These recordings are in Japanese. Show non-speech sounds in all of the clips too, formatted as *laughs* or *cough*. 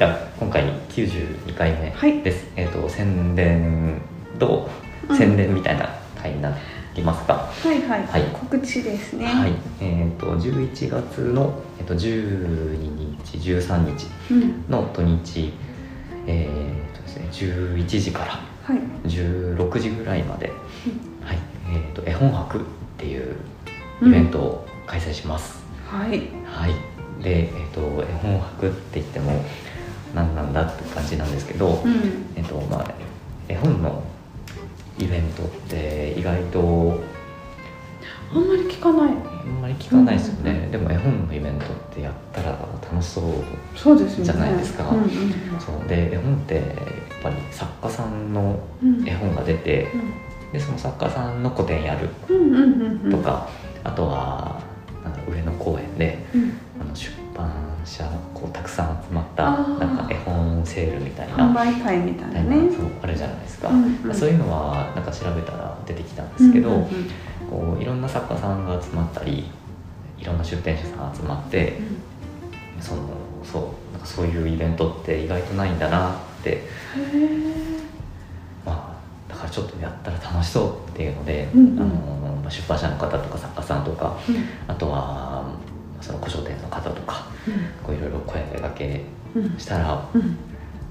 じゃあ今回92回目はい。です、えっ、と宣伝とうん。宣伝みたいな回になりますか、はいはい、はい。告知ですね。はい。えっ、と11月の、えっと12日13日うん。の土日えっ、とですね11時からはい。16時ぐらいまで、はい。えー、と絵本博っていうイベントを開催します、はい。はい。で、えー、と絵本博って言っても何なんだって感じなんですけど、うん。えっ、とまあ絵本のイベントって意外とあんまり聞かない。あんまり聞かないですよね、うん。でも絵本のイベントってやったら楽しそうじゃないですか。うんうんそう。で絵本ってやっぱり作家さんのうん。絵本が出てでその作家さんの個展やるうんうんうんうん。とか、あとはなんか上野公園でうん版社がこうたくさん集まったなんか絵本セールみたい販な売会みたいななねそうあるじゃないですか、うんうん。そういうのはなんか調べたら出てきたんですけど、うんうんうん。こういろんな作家さんが集まったりいろんな出展者さん集まってそのそうなんかそういうイベントって意外とないんだなってへまあだからちょっとやったら楽しそうっていうので、うんうん。あのまあ出版社の方とか作家さんとかーあとはその古書店の方とかこういろいろ声掛けしたらうん。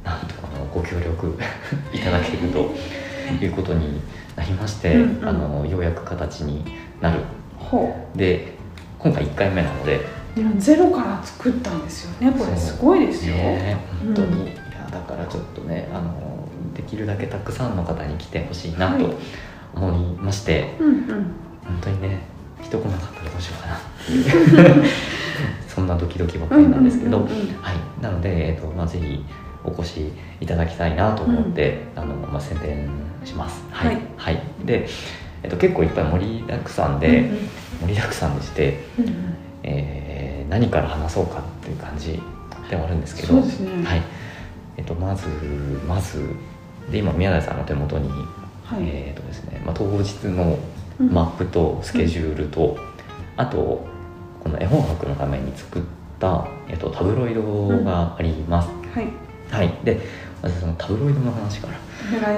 なんとあのご協力 *laughs* いただけるということになりまして、うんうん。あのようやく形になる。ほで今回1回目なのでゼロから作ったんですよね。これすごいですよ、ね本当に、うん。いやだからちょっとねあのできるだけたくさんの方に来てほしいなとはい。思いまして、うんうん。本当にね人来なかったらどうしようかなっていう *laughs* そんなドキドキばっかりなんですけど、うんうんうんうん。はい、なので、えっとまあ、ぜひお越しいただきたいなと思って、あのまあ、宣伝します。はい、はい。はい。で、えっと、結構いっぱい盛りだくさんで、うん盛りだくさんでして、うんうん。えー何から話そうかっていう感じではあるんですけどね。はい。えっと、まずまずで今宮台さんの手元に、はい、えーとですねまあ、当日のうん。マップとスケジュールと、あとこの絵本博のために作った、えっと、タブロイドがあります、はい。はい。でまずそのタブロイドの話から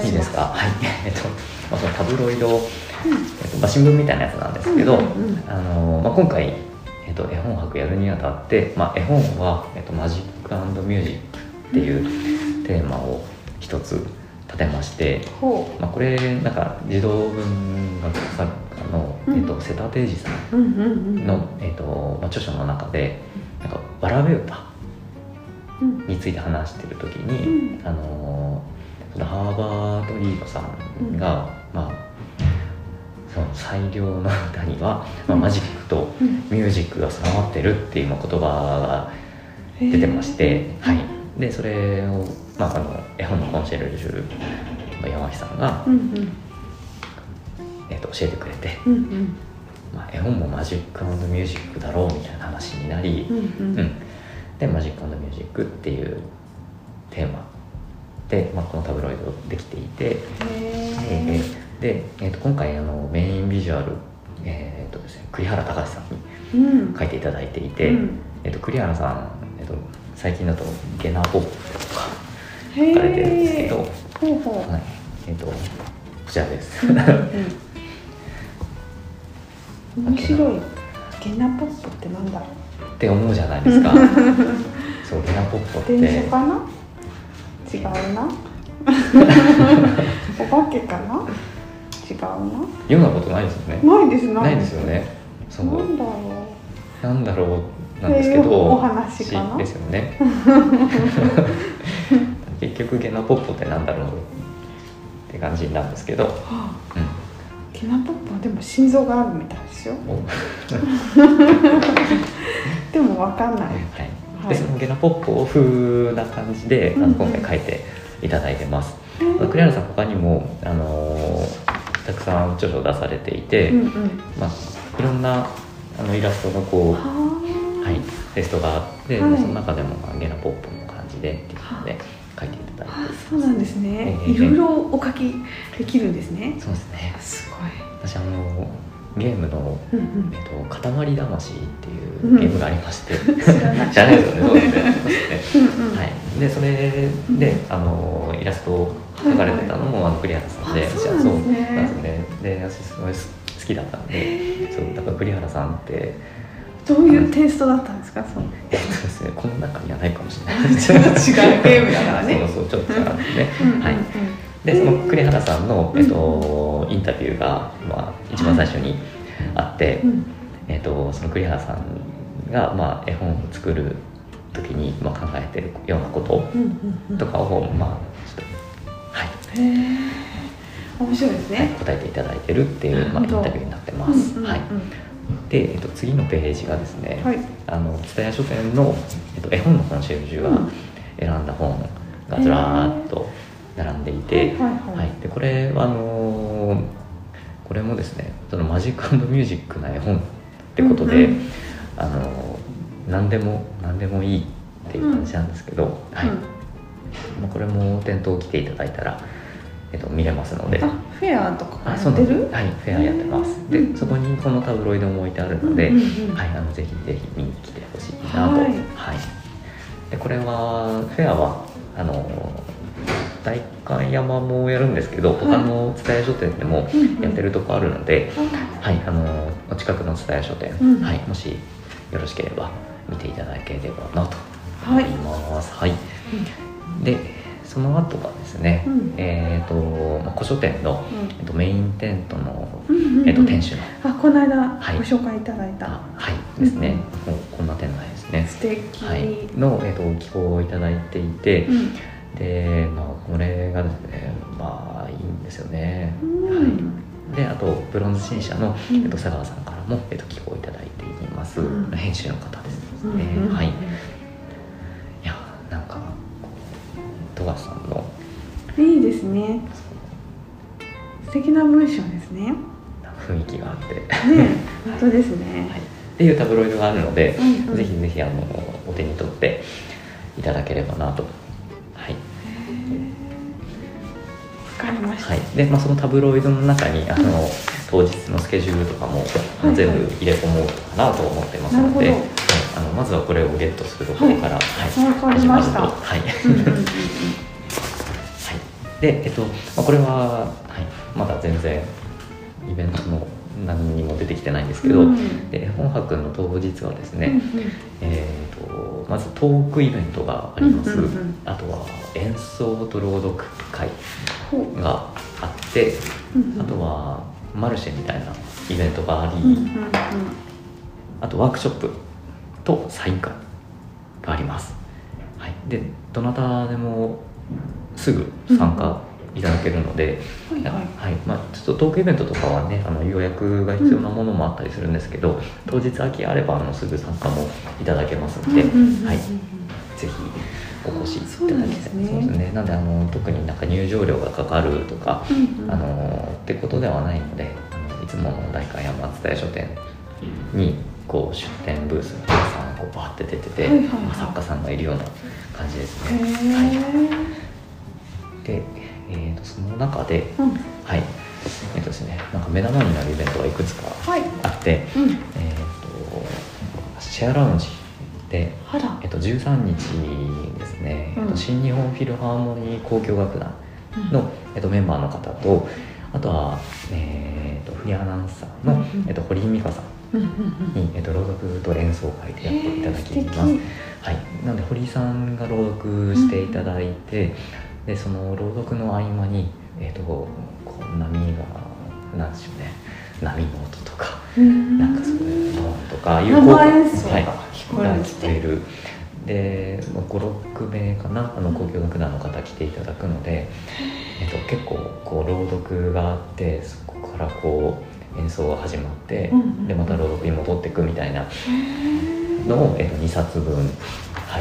いいいですか？はい。*laughs* えっと、まあ、そのタブロイド、えっとまあ、新聞みたいなやつなんですけど、うんうんうん。あのまあ、今回、えっと、絵本博やるにあたって、まあ、絵本は、えっと、マジックミュージックっていうテーマを一つ立てまして、ほまあ、これなんか児童文学作家の、うん。えっと、瀬田定治さううんの、えっとまあ、著書の中でなんかわらべ歌うん。について話してる時に、あのそのハーバード・リードさんが、まあその最良の歌には、まあ、マジックとうん。ミュージックが備わってるっていうまあ言葉が出てまして、はい、でそれを、まあ、あの絵本のコンシェルジュの山木さんが、うんうん。えっと教えてくれて、うんうん。まあ、絵本もマジックミュージックだろうみたいな話になり、うんうん。うん。でマジックミュージックっていうテーマ。で、まあ、このタブロイドできていて、へえー。ーで、えーと今回あのメインビジュアル、えーとですね、栗原隆さんにうん。書いていただいていて、うん。えー、と栗原さん、えー、と最近だと「ゲナポップ」とかへ書かれてるんですけど、ーほうほう。はい。えー、とこちらです。うんうん *laughs* 面白い。ゲナポップってなんだ？ろうって思うじゃないですか。*laughs* そうゲナポップって。電車かな？違うな。*laughs* お化けかな？違う読んだことないですよね。なないですないですよね。そうなんだろなんだろうなんですけど、えーお話かな？ですよね。*laughs* 結局ゲナポップってなんだろうって感じなんですけど、うはあうんゲナポップはでも心臓があるみたいですよ。お。*laughs* でもわかんない。はい。はい。でそのゲナポップを風な感じで、うん。うん今回書いていただいてます、へーまあ栗原さん他にも、あのーたくさん著書を出されていて、うんうん。まあ、いろんなあのイラストのこう、はい、テストがあって、はい。その中でも、まあ、ゲナポップの感じでっていうのでそうなんですね、ええ。いろいろお書きできるんですね。そうですね。すごい。私あのゲームのうんうん。えっと、塊魂っていうゲームがありまして、知らない。知らないですよね、そうですね。*laughs* そうんうん。はい、でそれであのイラストを描かれてたのも、あの栗原さんで。そうなんですね。で私すごい好きだったんでそうだから栗原さんってどういうテイストだったんですか？そうえっとですね *laughs* この中にはないかもしれない。違う違うゲームだからね。そうそうちょっと違うんですね、はい。でその栗原さんの、えっと、インタビューが、まあ、一番最初にあって、うん。えっとその栗原さんが、まあ、絵本を作る時に、まあ、考えてるようなこととかを、まあちょっとはい。面白いですはいね答えていただいてるっていう、まあ、インタビューになってます。うんうんうん。はい、で、えっと、次のページがですね、はい。あの蔦屋書店の、えっと、絵本のコンシェルジュがうん。選んだ本がずらーっと並んでいて、はいはいはいはい。でこれはあのーこれもですねそのマジックミュージックな絵本ってことで、うんうん。あのー何でも何でもいいっていう感じなんですけど、はい。うん。まあ、これも店頭来ていただいたら、えっと、見れますので。あフェアとかやってる？はい、フェアやってます。うんで、そこにこのタブロイドも置いてあるので、はい、あのぜひぜひ見に来てほしいなと。ははいい。で、これはフェアはあの代官山もやるんですけど、はい他の蔦屋書店でもやってるとこあるので、あはい、あのお近くの蔦屋書店、うんはい、もしよろしければ見ていただければなとはい思います。はい。で、その後がですね、うん。えっ、と、まあ、古書店の、えっと、メインテントのうんうんうん。えっと、店主の、あこの間はい。ご紹介いただいた、あはいですね、もうこんな店内ですね、素敵、はい、の、えっと、寄稿をいただいていて、うん。で、まあ、これがですねまあいいんですよね、うん。はい、であとブロンズ新社の、うん。えっと、佐川さんからも、えっと、寄稿いただいています、うん。編集の方ですうんね、うん。はい富樫さんの。いいですね。素敵な文章ですね。ね雰囲気があって、*laughs* 本当ですね、はい、っていうタブロイドがあるので、うんうん。ぜひぜひあのお手に取っていただければなと。はい。わかりました、はい。でまあ、そのタブロイドの中にあの当日のスケジュールとかも、あのはい全部入れ込もうかなと思ってますので、はい。あのまずはこれをゲットするところから、はい始まるとはい。で、えっとまあ、これは、はい、まだ全然イベントの何にも出てきてないんですけど、うん。で絵本博の当日はですね、うんうん。えー、とまずトークイベントがあります、あとは演奏と朗読会があって、うんうん。あとはマルシェみたいなイベントがあり、あとワークショップとサイン会があります、はい、でどなたでもすぐ参加いただけるので、はいはい。はい。まあ、ちょっとトークイベントとかはねあの予約が必要なものもあったりするんですけど、当日空きあればあのすぐ参加もいただけますので、うんうんうんうんはい、ぜひお越しいただきたい。そうですね。そうですね。なんであの特になんか入場料がかかるとか、うんうん。あのってことではないのであのいつもの代官山蔦屋書店にこう出店ブースの皆さんこうバーって出てて、はいはいはいまあ作家さんがいるような感じですへね。はい、で、えー、とその中で、ーうん。はい。えっとですね、なんか目玉になるイベントがいくつかはい。あって、うん。えー、とシェアラウンジで、えっと、13日ですね、うん。えっと新日本フィルハーモニー交響楽団の、えっと、メンバーの方とあとは、えー、とフリーアナウンサーの、えっと、堀井美香さんに、えっと、朗読と演奏会でやっていただきます。素。はい、なので堀井さんが朗読していただいて、でその朗読の合間に、えっとこう波がなんでしょうね。波の音とか、うん。なんかそういうのとかいう生演奏がはい。聞こえるで56名かなあの交響楽団の方来ていただくので、えっと、結構こう朗読があってそこからこう演奏が始まって、うんうんでまた朗読に戻っていくみたいなのを、えっと、2冊分、は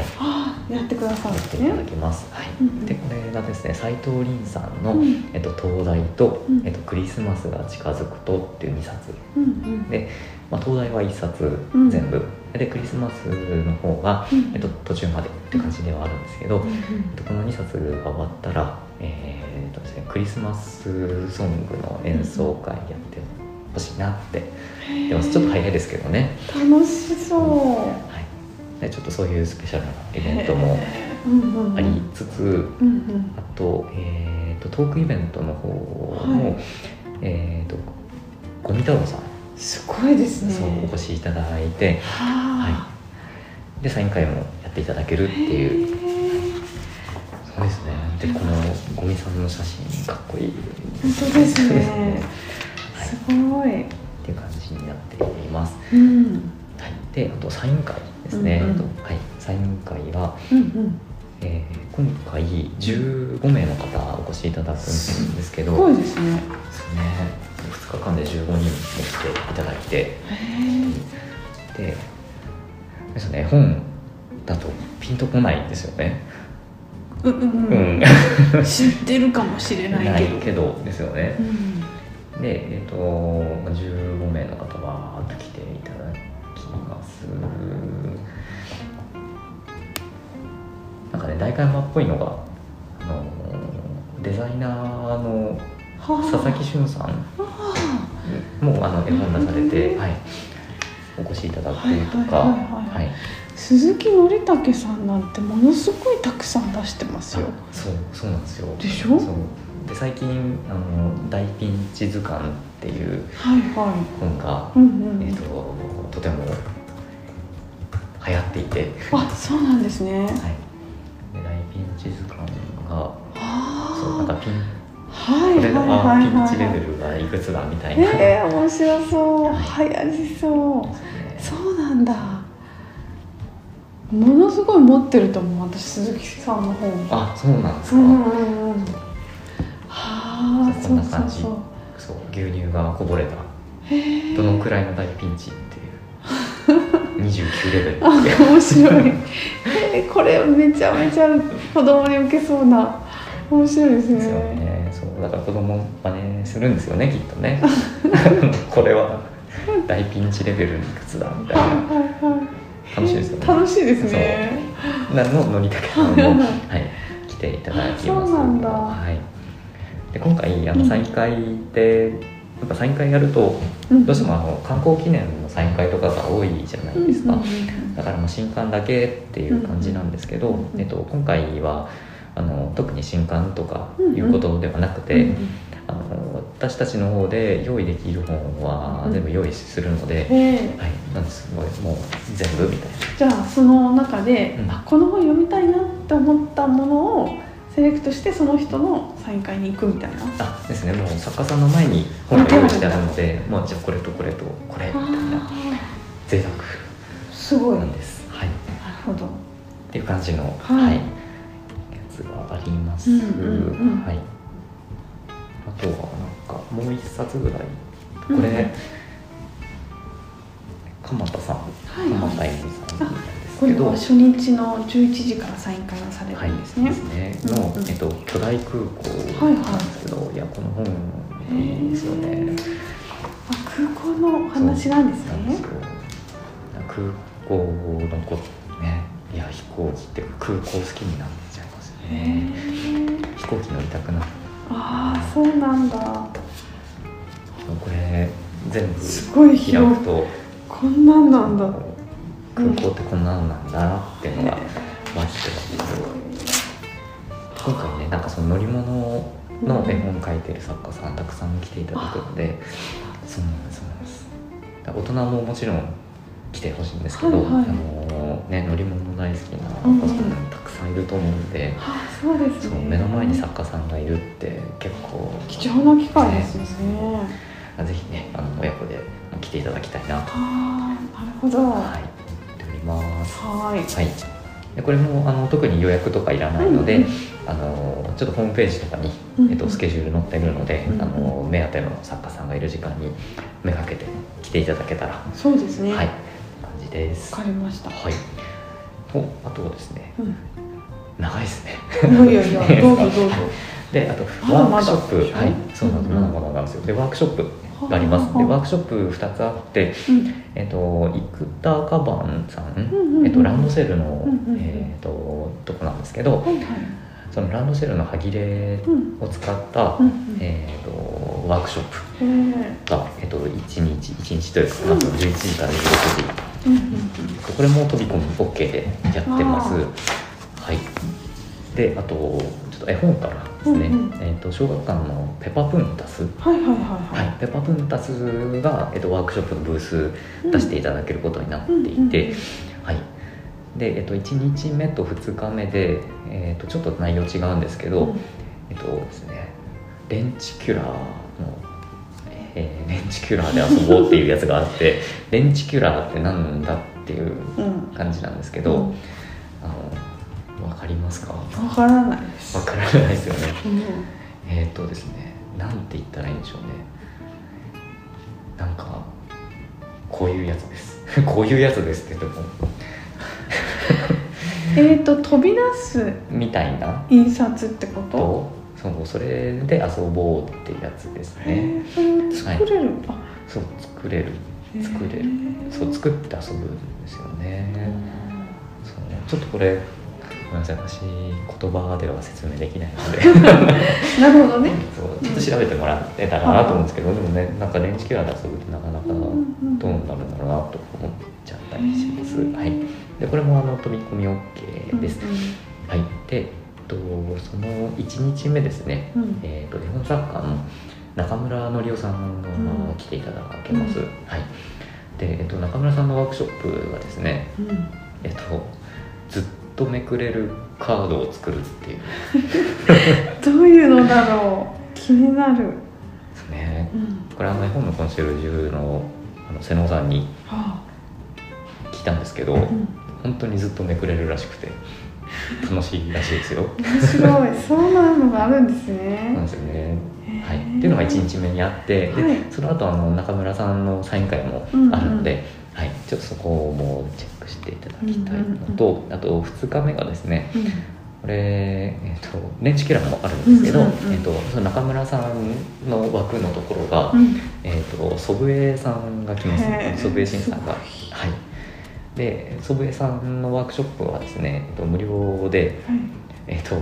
い、やってくださるやっていただねきます。はい。うんうん。でこれがですね斉藤凛さんの、うん。えっと、東大と、うん。えっと「クリスマスが近づくと」っていう2冊。うんうんで、まあ、東大は1冊うん。全部、でクリスマスの方が、うん。えっと、途中までって感じではあるんですけど、うんうんえっとこの2冊が終わったら、えーっとですね、クリスマスソングの演奏会やってほしいなって。でもちょっと早いですけどね、楽しそう。はい、でちょっとそういうスペシャルなイベントもありつつ、うんうん。あと,、えー、とトークイベントの方も、はい。えー、とゴミ太郎さん、すごいですね。そうお越しいただいて。はでサイン会もやっていただけるっていいうそうですね。でこのゴミさんの写真かっこいい。本当ですね。*laughs* はいすごい。っていう感じになっています、うん。はい、であとサイン会ですね、うんうん。はい、サイン会は、うんうん。えー今回15名の方お越しいただくんですけど。すごいですね。そうね。2日間で15人も来ていただいて。でですね本だとピンとこないんですよね。うんうんううん。ん知ってるかもしれない *laughs* ないけどですよね。うんと15名の方は来ていただきます。なんかね代官山っぽいのがあのデザイナーのはあ佐々木俊さんあもあの絵本出されて、うんはい、お越しいただくとか、鈴木のりたけさんなんてものすごいたくさん出してますよ。あそうそうなんですよ。でしょ？で最近あの「大ピンチ図鑑」っていう本が、ととても流行っていて、あそうなんですね。はい、で大ピンチ図鑑がそうなんかあピンあはいこれが、はいピンチレはいベルがいくつだみたいな、えー、面白そう。はい。流行りそうそうなんだ。ものすごい持ってると思う私鈴木さんの本あそうなんですか、うんうんうん。はあこそうんな感じ。そうそうそう牛乳がこぼれた。どのくらいの大ピンチっていう。29レベルあ面白い。えーこれめちゃめちゃ子供に受けそうな。面白いですね。ですよね。そうだから子供真似するんですよねきっとね。*laughs* これは。大ピンチレベルいくつだみたいはいな。はいはい楽しいですよね。楽しいですね。なののりたけさんも、*laughs* はい、来ていただきます。そうなんだ。はい、で今回あのサイン会で、やっぱサイン会やるとうん。どうしてもあの観光記念のサイン会とかが多いじゃないですか、うんうんうんだからまあ新刊だけっていう感じなんですけど、うんうんえっと、今回はあの特に新刊とかうんうん。いうことではなくて、うんうん。あの私たちの方で用意できる本は全部用意するので、へえ。はい、なんですごいもう全部みたいな。じゃあその中で、うん。あこの本読みたいなって思ったものをセレクトしてその人のサイン会に行くみたいな。あですね。もう作家さんの前に本が用意してあるので、まあ、じゃあこれとこれとこれみたいなあ贅ーすごい。なる沢なんです。はい、っほど。ていう感じの、はい。やつがあります。うんうんうんはい。あとはなんかもう一冊ぐらい。これ、うん鎌田さん、はい。鎌田恵美さんこれは初日の11時からサイン会がされはい、でるんですね、すね。の、うんうん。えっと巨大空港なんですけど、いやこの本いいですよね。あ空港の話なんですね。すよ。空港のこね、いや飛行機って空港好きになっちゃいますへね。え飛行機乗りたくなる。ああそうなんだ。これ全部開くと。こんなんなんだ空港ってこんなのなんだなっていうのが分かってます今回ねなんかその乗り物の絵本描いてる作家さんたくさん来ていただくのでそうなんですそうなんです。大人ももちろん来てほしいんですけど、はいはい。あのね、乗り物大好きなお子さんたくさんいると思うんで、あそうです目の前に作家さんがいるって結構貴重な機会ですよね。ぜひねあの親子で来ていただきたいなと、ああなるほど。ははい、ます。ーい。はい、でこれもあの特に予約とかいらないので、うんうんあのちょっとホームページとかに、うんうん。えっと、スケジュール載ってるので、うんうんあの目当ての作家さんがいる時間にめがけて来ていただけたら、そうですね。はい。わ感じです。かりました。はい、とあとはですね。うん。長いですね。いやいやどうぞどうぞ。*laughs* であとワークショップ。はい。そうなんです、まだまだなんですよ。でワークショップがあります。でワークショップ2つあってうん。えっと、生田カバンさん、えっと、ランドセルの、えっととこなんですけど、はいはい。そのランドセルの端切れうん。を使った、えー、とワークショップが、えー、と1日1日というか、うん。まあ、その11時から16時これも飛び込み OK でやってます。あはい。であとと絵本からですね、うんうん。えー、と小学館のペパプンタス。はいはいはいはい、ペパプンタスが、えっと、ワークショップのブース出していただけることになっていて、うんはい。でえっと、1日目と2日目で、えっと、ちょっと内容違うんですけど、うん。えっとですねレンチキュラーの、えーレンチキュラーで遊ぼうっていうやつがあって *laughs* レンチキュラーって何だっていううん。感じなんですけど、うんりますか？わわからないです。からないですよね。うん。えっ、とですねなんて言ったらいいんでしょうね。なんかこういうやつです。*laughs* こういうやつですって言っても。*laughs* えっと飛び出すみたいな？印刷ってこと？とそうそれで遊ぼうってやつですへね作れる、あそう作れる。作れる。そう作って遊ぶんですよね。そうちょっとこれごめんなさい私言葉では説明できないので。*laughs* なるほどね。そうちょっと調べてもらえたらなと思うんですけど、でもねなんかレンチキュラーで遊ぶってなかなかどうなるんだろうなと思っちゃったりします、はい。でこれもあの飛び込み OK です、はい。で、えっと、その1日目ですね、うん。うんえっと日本作家の中村則夫さんがうん来ていただけます、はい。で、えっと、中村さんのワークショップはですねうん。えっとずっととめくれるカードを作るっていうどういうのだろう気になる、ですねうんこれあの絵本のコンシェルジュのあの瀬野さんには聞いたんですけど、うん本当にずっとめくれるらしくて楽しいらしいですよ面白いそうなのがあるんですなんねですよねはい、っていうのが1日目にあって、ではいその後あの中村さんのサイン会もあるので、はい、ちょっとそこをもチェックしていただきたいのと、あと2日目がですねうん。これ、えー、とレンチキュラーもあるんですけど、うんうんうんえー、とその中村さんの枠のところが、うん。えー、と祖父江さんが来ます。祖父江慎さんが。すはい。で祖父江さんのワークショップはですね、えー、と無料で、はい。えー、と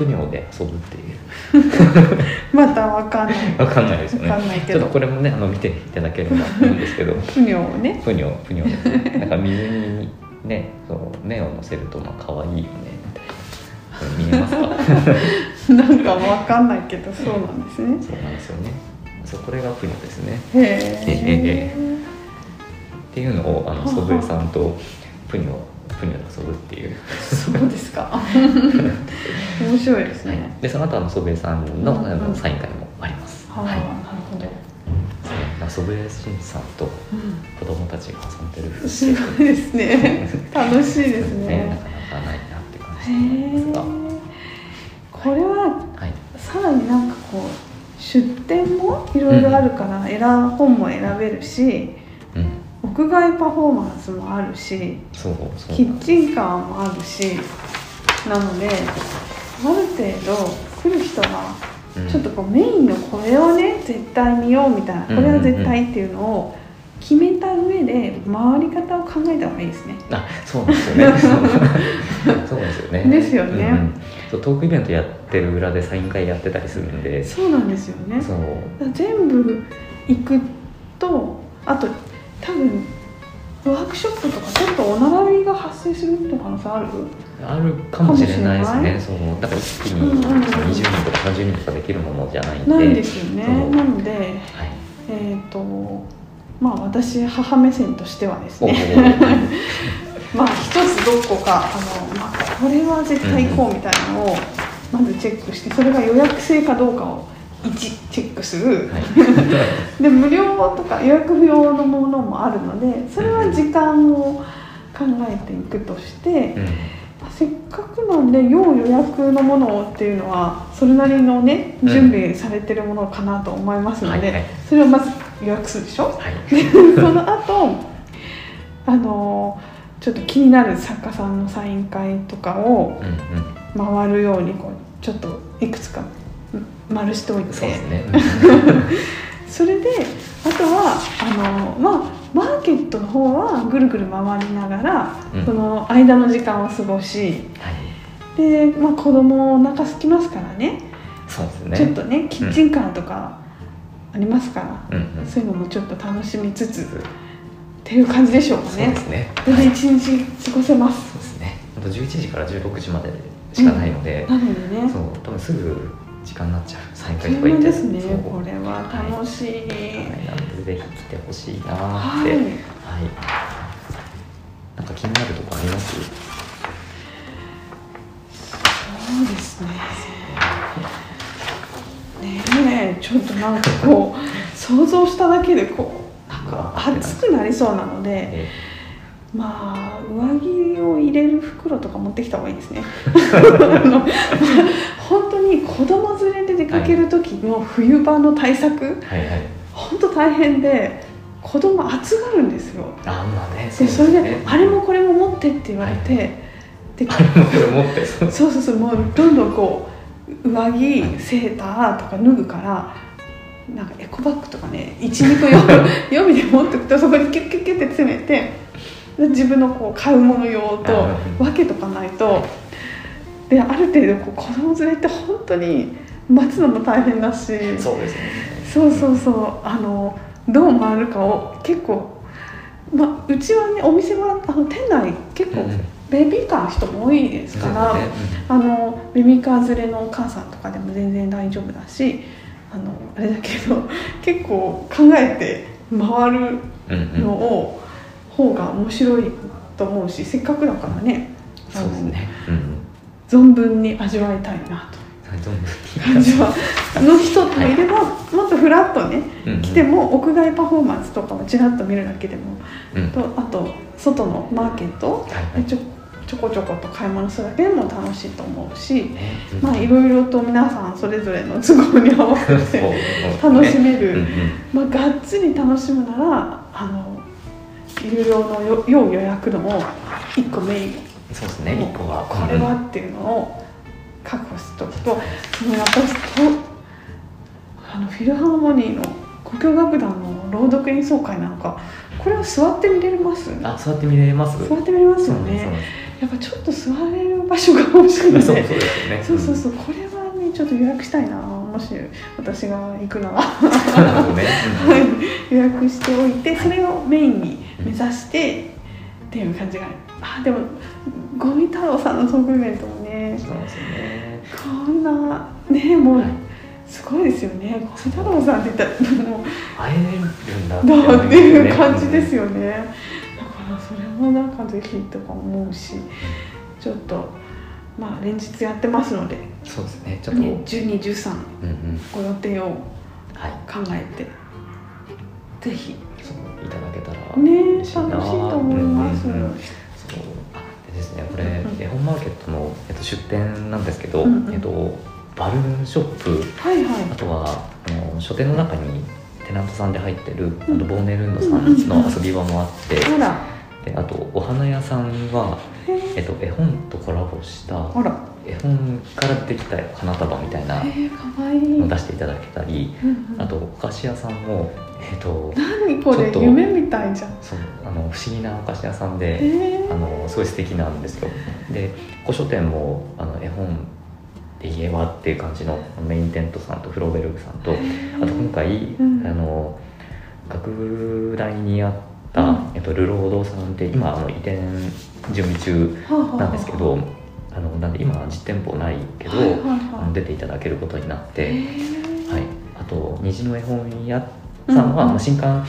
プニョで遊ぶっていう。*laughs* またわかんない。わかんないですよね。わかんないけど。ちょっとこれもねあの見ていただければと思うんですけど。不尿をね。プニョプニョなんか水にねそう目を乗せるとまあ可愛いよねみたいな。これ見えますか？*laughs* なんかわかんないけどそうなんですね。そうなんですよね。そうこれがプニョですね。へええっていうのをあのはあ祖父江さんとプニョプニョで遊ぶっていう、そうですか。*laughs* 面白いですはい。ね、でその後あの祖父江さんの,、うんあのサイン会もあります、はあ、はい。なるほど、祖父江慎さんとう子供たちが遊んでる風ん、す *laughs* ごいですね。楽しいですなねかなかないなって感へじなんですが、えこれははい、さらになんかこう出店もいろいろあるから、選本も選べるしうん、屋外パフォーマンスもあるしキッチンカーもあるしなのである程度来る人がうん。ちょっとこうメインのこれをね絶対見ようみたいなこれは絶対っていうのを決めた上で回り方を考えた方がいいですね。あそうなんですよね。*laughs* そうそうですよね。ですよね。うんうん。そうトークイベントやってる裏でサイン会やってたりするんで。そうなんですよね。全部行くとあと多分ワークショップとかちょっとお並びが発生するって可能性ある？あるかもしれないですね。そうだから一気にうんうんうん。20人とか30人とかできるものじゃないんで。ないですよね。なのではい。えっ、とまあ私母目線としてはですね。*laughs* まあ一つどこかあの、まあ、これは絶対行こうみたいなのをまずチェックしてそれが予約制かどうかを1チェックする、はい。*laughs* で無料とか予約不要のものもあるのでそれは時間を考えていくとして、うん。せっかくなんで要予約のものっていうのはそれなりのねうん準備されてるものかなと思いますので、はいはい。それをまず予約するでしょ？はい。*laughs* その後あのちょっと気になる作家さんのサイン会とかを回るようにこうちょっといくつかうん丸しておいて。そうですね。*laughs* それであとはあのまあマーケットの方はぐるぐる回りながら、うん。その間の時間を過ごしはい。で、まあ、子供お腹空きますからね。そうですね。ちょっとねキッチンカーとかありますから、うんうん。そういうのもちょっと楽しみつつっていう感じでしょうかね。そうですね。これで一日過ごせます。そうですね。あと11時から16時までしかないので、なのでね。そう多分すぐ時間になっちゃう。再開とか言って。ですね。これは楽しい。はい、なのでぜひ来てほしいなって。はい、なんか気になるとこあります？そうですね。ねえちょっとなんかこう想像しただけでこうなんか暑くなりそうなのでえまあ上着を入れる袋とか持ってきた方がいいですね *laughs* *laughs* *laughs* 子供連れで出かける時の冬場の対策ーはいはい。本当大変で子供暑がるんですよ。あまあねでそれで、あれもここれも持ってって言われて、で *laughs* あれもこれ持ってそう。そうそうもうどんどんこう上着セーターとか脱ぐからなんかエコバッグとかね12個 *laughs* 予備で持ってくとそこにキュッキュッキュッて詰めてで自分のこう買うもの用と分けとかないとである程度こう子供連れって本当に待つのも大変だし。そうですよね。そうそうそう。あのどう回るかを結構、まあ、うちはねお店はあの店内結構うんうん。ベビーカーの人も多いですから、そうですね。あのベビーカー連れのお母さんとかでも全然大丈夫だしあのあれだけど *laughs* 結構考えて回るうんうん。のを方が面白いと思うしせっかくだからね。そうですね。うんうん存分に味わいたいなと。感じは。の人もいれば、もっとフラッとねうんうん。来ても屋外パフォーマンスとかもちらっと見るだけでもうん。とあと外のマーケットはちょちょこちょこと買い物するだけでも楽しいと思うし、ねうん。まあいろいろと皆さんそれぞれの都合に合わせて楽しめる、うんうん。まあ、がっつり楽しむならあの有料のよ要予約のも1個メインそうですね一個は。これはっていうのを確保しておくとそのやっぱりとあのフィルハーモニーの交響楽団の朗読演奏会なんかこれは座って見れます？あ座って見れます。座って見れますよね。やっぱちょっと座れる場所が欲しいのでそうそうですよね。そうそうそう。これはねちょっと予約したいな。もし私が行くなら。ね。*laughs* はい。予約しておいてそれをメインに目指してっていう感じがあでもゴミ太郎さんのトークイベントもねそうですよねこんなねもうはい。すごいですよね。ゴミ太郎さんって言ったらもう会えるんだだっていう感じですよよね。だからそれもなんかぜひとか思うしちょっとまあ連日やってますのでそうですね。ちょっと、1213うんうんご予定をはい。考えてぜひ。そういただけたらね楽しいと思いますでですね。これ、うん絵本マーケットの、えっと、出店なんですけど、うんうんえっと、バルーンショップ。はいはい。あとはあの書店の中にテナントさんで入ってる、うん。あとボーネルンドさんの遊び場もあって、あら。であとお花屋さんは、へえっと、絵本とコラボした絵本からできた花束みたいなのを出していただけたりうんうん。あとお菓子屋さんもえっと何こちょっとれ夢みたいじゃん。そうあの不思議なお菓子屋さんで、へえあのすごい素敵なんですよ。で古書店もあの絵本で家はっていう感じのメインテントさんとフローベルグさんとあと今回、うん。あの学部大にあった、うん。えっと、ルロードさんって今あの移転準備中なんですけど、あのなんで今実店舗ないけど、はいはいはい。あの出ていただけることになって、はい、あと虹の絵本屋さんは、うん新刊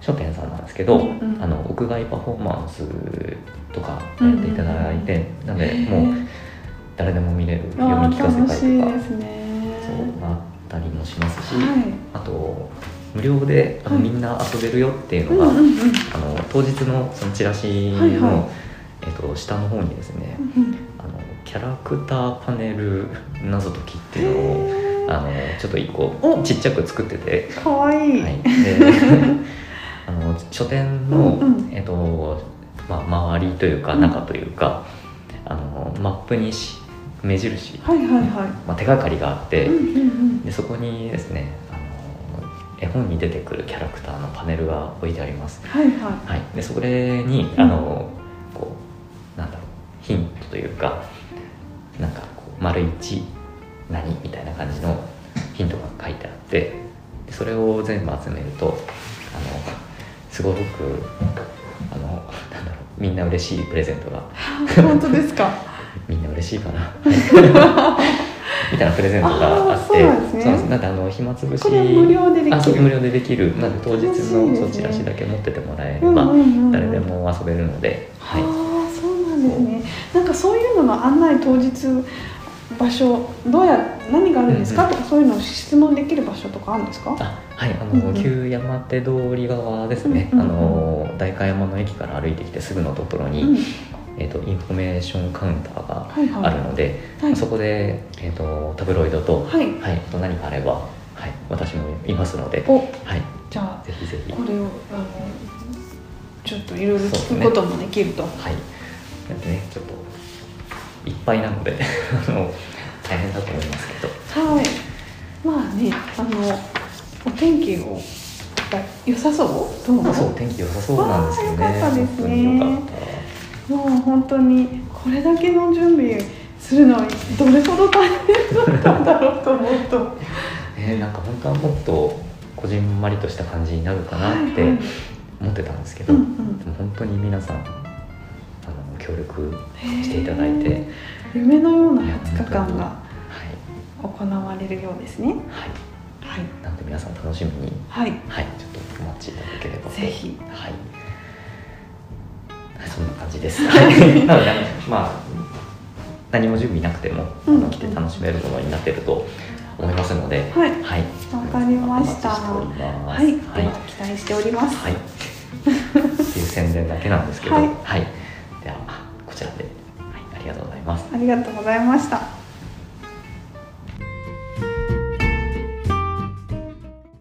書店さんなんですけど、うんうん。あの屋外パフォーマンスとかやっていただいて、なんでもう誰でも見れる読みあ聞かせ会とかそうあったりもしますし、はい。あと無料であのはい。みんな遊べるよっていううんのが、うんうんあの当日のそのチラシの、はいはい。えっと下の方にですねうんあのキャラクターパネル謎解きっていうのをへあのちょっと一個お。ちっちゃく作ってて、ーかわいい、はい、で *laughs* あの書店の、うんうん。えっとまあ、周りというかうん。中というか、あのマップにし目印、はいはいはい。まあ、手がかりがあって、うんうんうん。でそこにですねあの絵本に出てくるキャラクターのパネルが置いてあります、はいはい。はい、でそれにうん。あのこうなんだろうヒントというかなんか丸1何？みたいな感じのヒントが書いてあってでそれを全部集めるとあのすごくあのなんだろうみんな嬉しいプレゼントが *laughs* 本当ですか？*laughs* みんな嬉しいかな。*laughs* みたいなプレゼントがあってそうなんですね。なんあの暇つぶしこれは無料でできる。無料でできる。なので当日のそちらしだけ持っててもらえれば誰でも遊べるので、はい、ああそうなんですね。なんかそういうのの案内当日場所どうや何があるんですか、うんとかそういうのを質問できる場所とかあるんですか？あはいあの、うんうん。旧山手通り側ですね、うんうんうん。あの代官山の駅から歩いてきてすぐのところに、うん。えー、とインフォメーションカウンターがはいはい。あるので、はい。そこで、えー、とタブロイドと、はい。はい、あと何かあれば、はい、私もいますので、お。はい、じゃあぜひぜひ。これをあのちょっといろいろ聞くこともできると、はい。ねちょっといっぱいなので *laughs* あの大変だと思いますけど。はい。まあねあのお天気をが良さそう？どうもそう天気良さそうなんですよね。よかったですね。もう本当にこれだけの準備するのにどれほど大変だったんだろうと思うと。ね、*laughs* なんか本当はもっとこじんまりとした感じになるかなって思ってたんですけど、うんうん。でも本当に皆さん協力していただいて、夢のようないや20日間がはい。行われるようですね。はい。はい。なので皆さん楽しみに。はい。はい。ちょっとお待ちいただければと。ぜひ。はい。はいそんな感じです。はい。*laughs* なのでまあ何も準備なくても、あうん。の来て楽しめるものになってると思いますので。はい。はい。わかりました。はい、では期待しております。はい。*laughs* っていう宣伝だけなんですけど、ははい。はいます。ありがとうございました